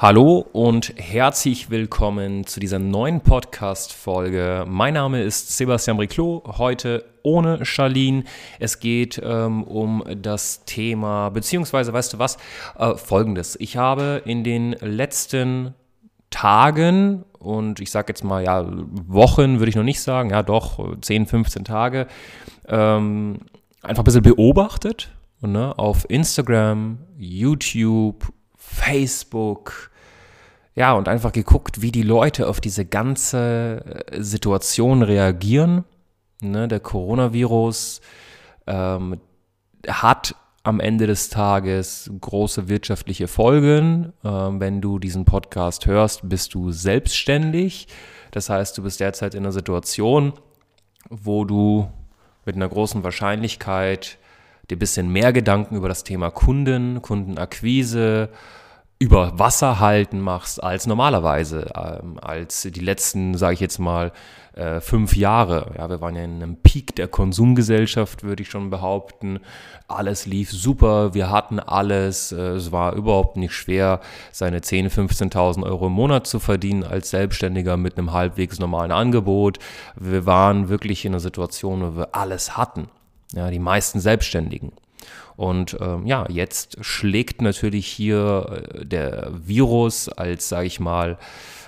Hallo und herzlich willkommen zu dieser neuen Podcast-Folge. Mein Name ist Sebastian Briclot, heute ohne Charlene. Es geht ähm, um das Thema, beziehungsweise, weißt du was, äh, folgendes. Ich habe in den letzten Tagen und ich sage jetzt mal, ja, Wochen würde ich noch nicht sagen, ja doch, 10, 15 Tage, ähm, einfach ein bisschen beobachtet ne, auf Instagram, YouTube, Facebook, ja, und einfach geguckt, wie die Leute auf diese ganze äh, Situation reagieren. Ne, der Coronavirus ähm, hat am Ende des Tages große wirtschaftliche Folgen. Ähm, wenn du diesen Podcast hörst, bist du selbstständig. Das heißt, du bist derzeit in einer Situation, wo du mit einer großen Wahrscheinlichkeit dir ein bisschen mehr Gedanken über das Thema Kunden, Kundenakquise, über Wasser halten machst als normalerweise, ähm, als die letzten, sage ich jetzt mal, äh, fünf Jahre. Ja, wir waren ja in einem Peak der Konsumgesellschaft, würde ich schon behaupten. Alles lief super, wir hatten alles. Äh, es war überhaupt nicht schwer, seine 10.000, 15.000 Euro im Monat zu verdienen als Selbstständiger mit einem halbwegs normalen Angebot. Wir waren wirklich in einer Situation, wo wir alles hatten. Ja, die meisten Selbstständigen. Und ähm, ja, jetzt schlägt natürlich hier äh, der Virus als, sage ich mal,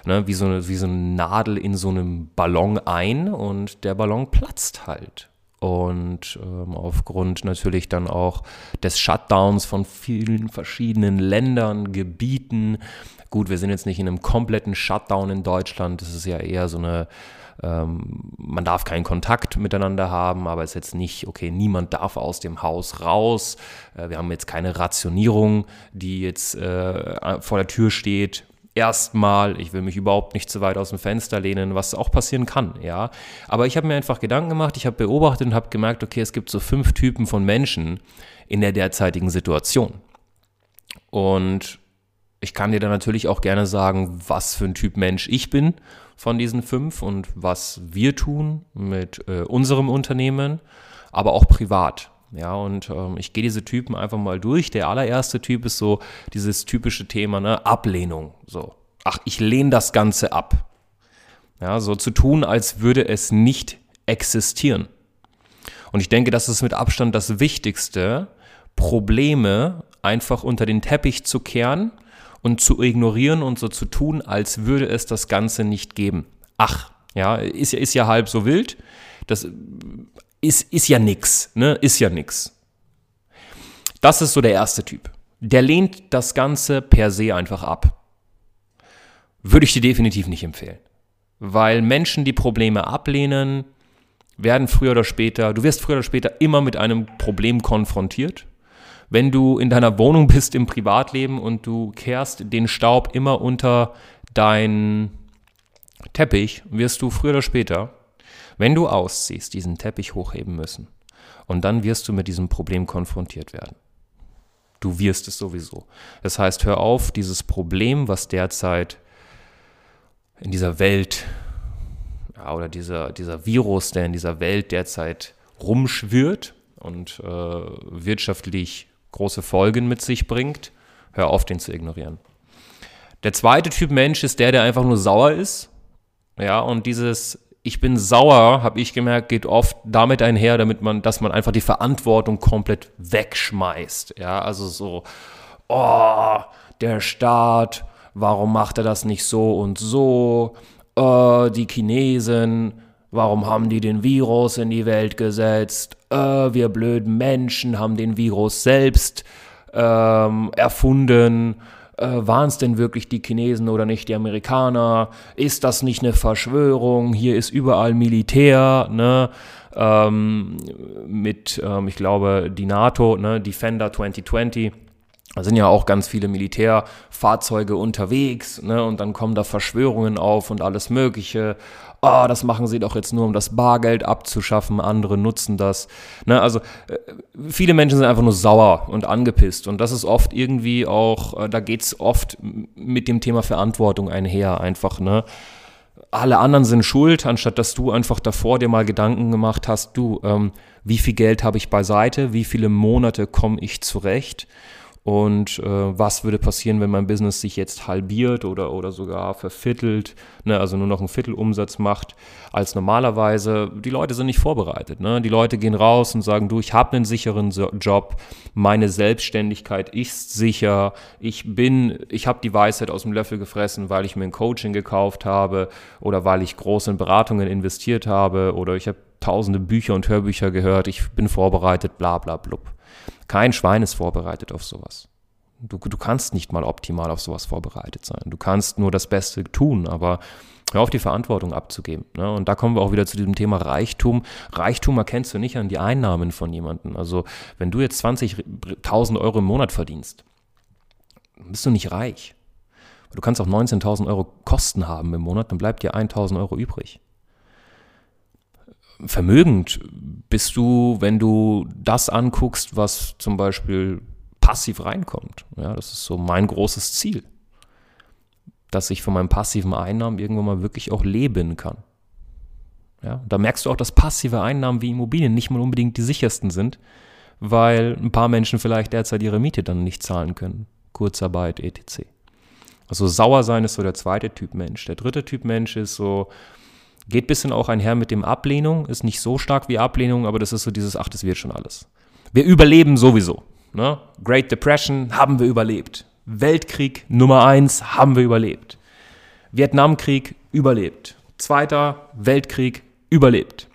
ne, wie, so eine, wie so eine Nadel in so einem Ballon ein und der Ballon platzt halt. Und ähm, aufgrund natürlich dann auch des Shutdowns von vielen verschiedenen Ländern, Gebieten. Gut, wir sind jetzt nicht in einem kompletten Shutdown in Deutschland. Das ist ja eher so eine ähm, man darf keinen Kontakt miteinander haben, aber es ist jetzt nicht, okay, niemand darf aus dem Haus raus. Äh, wir haben jetzt keine Rationierung, die jetzt äh, vor der Tür steht. Erstmal, ich will mich überhaupt nicht zu weit aus dem Fenster lehnen, was auch passieren kann, ja. Aber ich habe mir einfach Gedanken gemacht, ich habe beobachtet und habe gemerkt, okay, es gibt so fünf Typen von Menschen in der derzeitigen Situation. Und ich kann dir dann natürlich auch gerne sagen, was für ein Typ Mensch ich bin von diesen fünf und was wir tun mit äh, unserem Unternehmen, aber auch privat. Ja, und ähm, ich gehe diese Typen einfach mal durch. Der allererste Typ ist so dieses typische Thema, ne, Ablehnung. So, ach, ich lehne das Ganze ab. Ja, so zu tun, als würde es nicht existieren. Und ich denke, das ist mit Abstand das Wichtigste, Probleme einfach unter den Teppich zu kehren und zu ignorieren und so zu tun, als würde es das Ganze nicht geben. Ach, ja, ist, ist ja halb so wild. Das ist, ist ja nix, ne? Ist ja nix. Das ist so der erste Typ. Der lehnt das Ganze per se einfach ab. Würde ich dir definitiv nicht empfehlen. Weil Menschen, die Probleme ablehnen, werden früher oder später, du wirst früher oder später immer mit einem Problem konfrontiert wenn du in deiner Wohnung bist im Privatleben und du kehrst den Staub immer unter deinen Teppich, wirst du früher oder später, wenn du ausziehst, diesen Teppich hochheben müssen. Und dann wirst du mit diesem Problem konfrontiert werden. Du wirst es sowieso. Das heißt, hör auf, dieses Problem, was derzeit in dieser Welt ja, oder dieser, dieser Virus, der in dieser Welt derzeit rumschwirrt und äh, wirtschaftlich große Folgen mit sich bringt, hör auf, den zu ignorieren. Der zweite Typ Mensch ist der, der einfach nur sauer ist. Ja, und dieses ich bin sauer, habe ich gemerkt, geht oft damit einher, damit man, dass man einfach die Verantwortung komplett wegschmeißt. Ja, also so, oh, der Staat, warum macht er das nicht so und so? Oh, die Chinesen, warum haben die den Virus in die Welt gesetzt? äh, wir blöden Menschen haben den Virus selbst ähm, erfunden. Äh, Waren es denn wirklich die Chinesen oder nicht die Amerikaner? Ist das nicht eine Verschwörung? Hier ist überall Militär, ne? Ähm, mit, ähm, ich glaube, die NATO, ne? Defender 2020 Da sind ja auch ganz viele Militärfahrzeuge unterwegs, ne? Und dann kommen da Verschwörungen auf und alles Mögliche. Oh, das machen sie doch jetzt nur, um das Bargeld abzuschaffen. Andere nutzen das. Ne? Also äh, viele Menschen sind einfach nur sauer und angepisst. Und das ist oft irgendwie auch, äh, da geht es oft mit dem Thema Verantwortung einher. Einfach, ne? Alle anderen sind schuld, anstatt dass du einfach davor dir mal Gedanken gemacht hast, du, ähm, wie viel Geld habe ich beiseite, wie viele Monate komme ich zurecht und äh, was würde passieren, wenn mein Business sich jetzt halbiert oder, oder sogar verviertelt, ne, also nur noch einen Viertelumsatz macht als normalerweise. Die Leute sind nicht vorbereitet. Ne? Die Leute gehen raus und sagen, du, ich habe einen sicheren Job, meine Selbstständigkeit ist sicher, ich bin, ich habe die Weisheit aus dem Löffel gefressen, weil ich mir ein Coaching gekauft habe oder weil ich groß in Beratungen investiert habe oder ich habe tausende Bücher und Hörbücher gehört, ich bin vorbereitet, bla bla blub. Kein Schwein ist vorbereitet auf sowas. Du, du kannst nicht mal optimal auf sowas vorbereitet sein. Du kannst nur das Beste tun, aber hör auf die Verantwortung abzugeben. Ne? Und da kommen wir auch wieder zu diesem Thema Reichtum. Reichtum erkennst du nicht an die Einnahmen von jemandem. Also wenn du jetzt 20.000 Euro im Monat verdienst, bist du nicht reich. Du kannst auch 19.000 Euro Kosten haben im Monat, dann bleibt dir 1.000 Euro übrig vermögend bist du, wenn du das anguckst, was zum Beispiel passiv reinkommt. Ja, das ist so mein großes Ziel, dass ich von meinen passiven Einnahmen irgendwann mal wirklich auch leben kann. Ja, da merkst du auch, dass passive Einnahmen wie Immobilien nicht mal unbedingt die sichersten sind, weil ein paar Menschen vielleicht derzeit ihre Miete dann nicht zahlen können. Kurzarbeit, etc. Also sauer sein ist so der zweite Typ Mensch. Der dritte Typ Mensch ist so, Geht ein bisschen auch einher mit dem Ablehnung, ist nicht so stark wie Ablehnung, aber das ist so dieses, ach, das wird schon alles. Wir überleben sowieso. Ne? Great Depression haben wir überlebt. Weltkrieg Nummer eins haben wir überlebt. Vietnamkrieg überlebt. Zweiter Weltkrieg überlebt.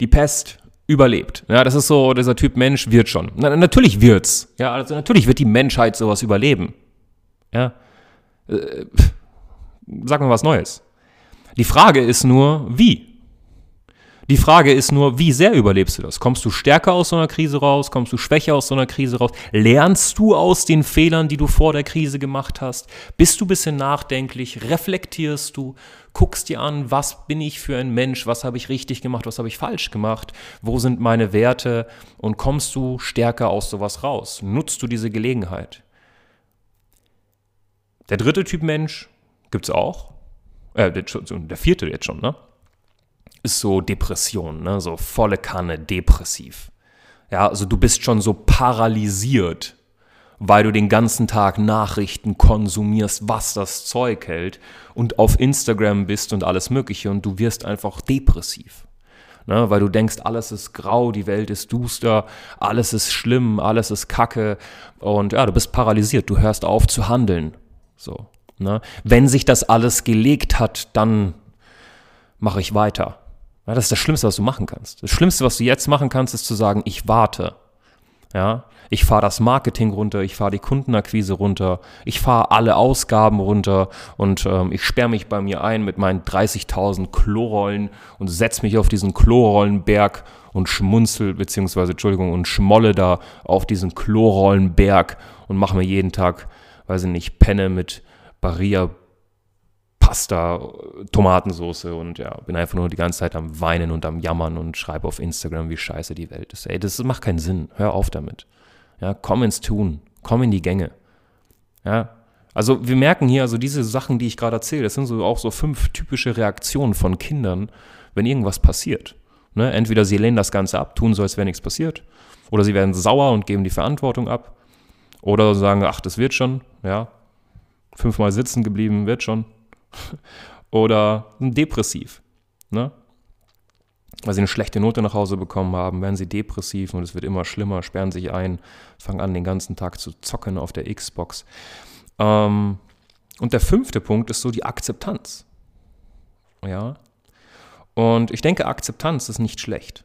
Die Pest überlebt. Ja, das ist so, dieser Typ Mensch wird schon. Na, natürlich wird's. Ja, also natürlich wird die Menschheit sowas überleben. Ja. Äh, sag mal was Neues. Die Frage ist nur, wie? Die Frage ist nur, wie sehr überlebst du das? Kommst du stärker aus so einer Krise raus? Kommst du schwächer aus so einer Krise raus? Lernst du aus den Fehlern, die du vor der Krise gemacht hast? Bist du ein bisschen nachdenklich? Reflektierst du? Guckst dir an, was bin ich für ein Mensch? Was habe ich richtig gemacht? Was habe ich falsch gemacht? Wo sind meine Werte? Und kommst du stärker aus sowas raus? Nutzt du diese Gelegenheit? Der dritte Typ Mensch gibt es auch äh, der vierte jetzt schon, ne? Ist so Depression, ne? So volle Kanne, depressiv. Ja, also du bist schon so paralysiert, weil du den ganzen Tag Nachrichten konsumierst, was das Zeug hält und auf Instagram bist und alles Mögliche und du wirst einfach depressiv. Ne, weil du denkst, alles ist grau, die Welt ist duster, alles ist schlimm, alles ist kacke und ja, du bist paralysiert, du hörst auf zu handeln. So. Ne? Wenn sich das alles gelegt hat, dann mache ich weiter. Ja, das ist das Schlimmste, was du machen kannst. Das Schlimmste, was du jetzt machen kannst, ist zu sagen, ich warte. Ja, ich fahre das Marketing runter, ich fahre die Kundenakquise runter, ich fahre alle Ausgaben runter und ähm, ich sperre mich bei mir ein mit meinen 30.000 Klorollen und setze mich auf diesen Klorollenberg und schmunzel, beziehungsweise, Entschuldigung, und schmolle da auf diesen Klorollenberg und mache mir jeden Tag, weiß ich nicht, Penne mit Barilla Pasta, Tomatensauce und ja, bin einfach nur die ganze Zeit am Weinen und am Jammern und schreibe auf Instagram, wie scheiße die Welt ist. Ey, das macht keinen Sinn. Hör auf damit. Ja, komm ins Tun. Komm in die Gänge. Ja, also wir merken hier, also diese Sachen, die ich gerade erzähle, das sind so auch so fünf typische Reaktionen von Kindern, wenn irgendwas passiert. Ne? Entweder sie lehnen das Ganze ab, tun so, als wäre nichts passiert, oder sie werden sauer und geben die Verantwortung ab, oder sagen, ach, das wird schon, ja, fünfmal sitzen geblieben, wird schon. Oder depressiv. Ne? Weil sie eine schlechte Note nach Hause bekommen haben, werden sie depressiv und es wird immer schlimmer, sperren sich ein, fangen an, den ganzen Tag zu zocken auf der Xbox. Ähm, und der fünfte Punkt ist so die Akzeptanz. Ja. Und ich denke, Akzeptanz ist nicht schlecht.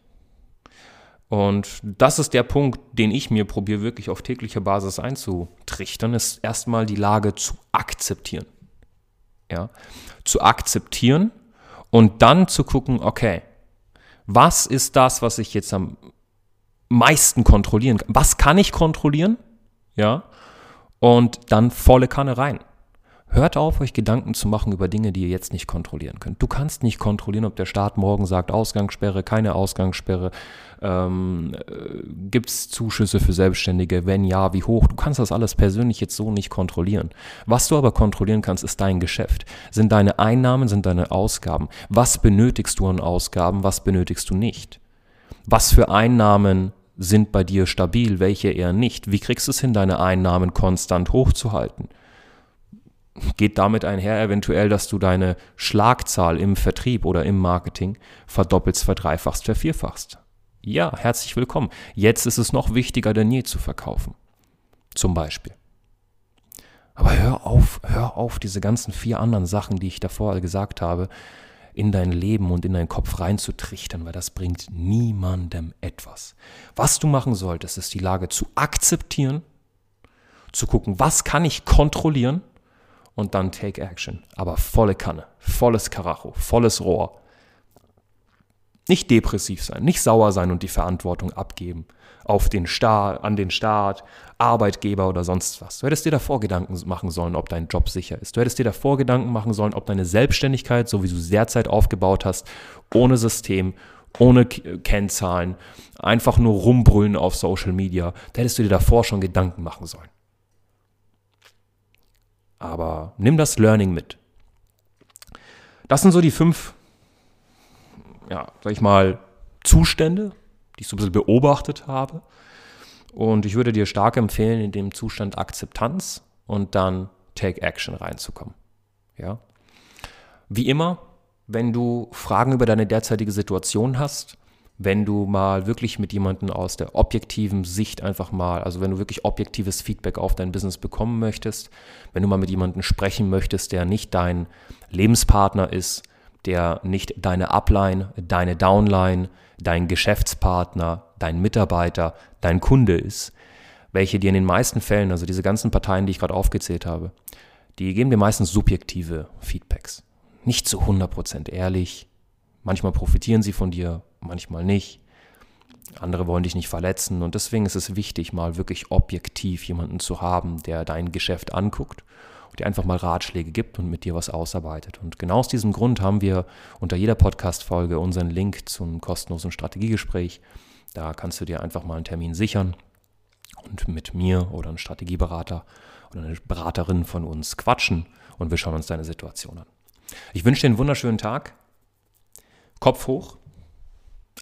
Und das ist der Punkt, den ich mir probiere wirklich auf täglicher Basis einzutrichtern, ist erstmal die Lage zu akzeptieren. Ja? Zu akzeptieren und dann zu gucken, okay, was ist das, was ich jetzt am meisten kontrollieren kann? Was kann ich kontrollieren? ja, und dann volle Kanne rein. Hört auf, euch Gedanken zu machen über Dinge, die ihr jetzt nicht kontrollieren könnt. Du kannst nicht kontrollieren, ob der Staat morgen sagt, Ausgangssperre, keine Ausgangssperre. Ähm, äh, Gibt es Zuschüsse für Selbstständige? Wenn ja, wie hoch? Du kannst das alles persönlich jetzt so nicht kontrollieren. Was du aber kontrollieren kannst, ist dein Geschäft. Sind deine Einnahmen, sind deine Ausgaben. Was benötigst du an Ausgaben, was benötigst du nicht? Was für Einnahmen sind bei dir stabil, welche eher nicht? Wie kriegst du es hin, deine Einnahmen konstant hochzuhalten? Geht damit einher eventuell, dass du deine Schlagzahl im Vertrieb oder im Marketing verdoppelst, verdreifachst, vervierfachst. Ja, herzlich willkommen. Jetzt ist es noch wichtiger denn je zu verkaufen. Zum Beispiel. Aber hör auf, hör auf, diese ganzen vier anderen Sachen, die ich davor gesagt habe, in dein Leben und in deinen Kopf reinzutrichtern, weil das bringt niemandem etwas. Was du machen solltest, ist die Lage zu akzeptieren, zu gucken, was kann ich kontrollieren und dann Take Action. Aber volle Kanne, volles Karacho, volles Rohr. Nicht depressiv sein, nicht sauer sein und die Verantwortung abgeben auf den Staat, an den Staat, Arbeitgeber oder sonst was. Du hättest dir davor Gedanken machen sollen, ob dein Job sicher ist. Du hättest dir davor Gedanken machen sollen, ob deine Selbstständigkeit, so wie du sie derzeit aufgebaut hast, ohne System, ohne Kennzahlen, einfach nur rumbrüllen auf Social Media, da hättest du dir davor schon Gedanken machen sollen. Aber nimm das Learning mit. Das sind so die fünf, ja, sag ich mal, Zustände, die ich so ein bisschen beobachtet habe. Und ich würde dir stark empfehlen, in dem Zustand Akzeptanz und dann Take Action reinzukommen. Ja. Wie immer, wenn du Fragen über deine derzeitige Situation hast, wenn du mal wirklich mit jemandem aus der objektiven Sicht einfach mal, also wenn du wirklich objektives Feedback auf dein Business bekommen möchtest, wenn du mal mit jemandem sprechen möchtest, der nicht dein Lebenspartner ist, der nicht deine Upline, deine Downline, dein Geschäftspartner, dein Mitarbeiter, dein Kunde ist, welche dir in den meisten Fällen, also diese ganzen Parteien, die ich gerade aufgezählt habe, die geben dir meistens subjektive Feedbacks. Nicht zu 100% ehrlich. Manchmal profitieren sie von dir, manchmal nicht. Andere wollen dich nicht verletzen und deswegen ist es wichtig, mal wirklich objektiv jemanden zu haben, der dein Geschäft anguckt und dir einfach mal Ratschläge gibt und mit dir was ausarbeitet. Und genau aus diesem Grund haben wir unter jeder Podcast-Folge unseren Link zum kostenlosen Strategiegespräch. Da kannst du dir einfach mal einen Termin sichern und mit mir oder einem Strategieberater oder einer Beraterin von uns quatschen und wir schauen uns deine Situation an. Ich wünsche dir einen wunderschönen Tag. Kopf hoch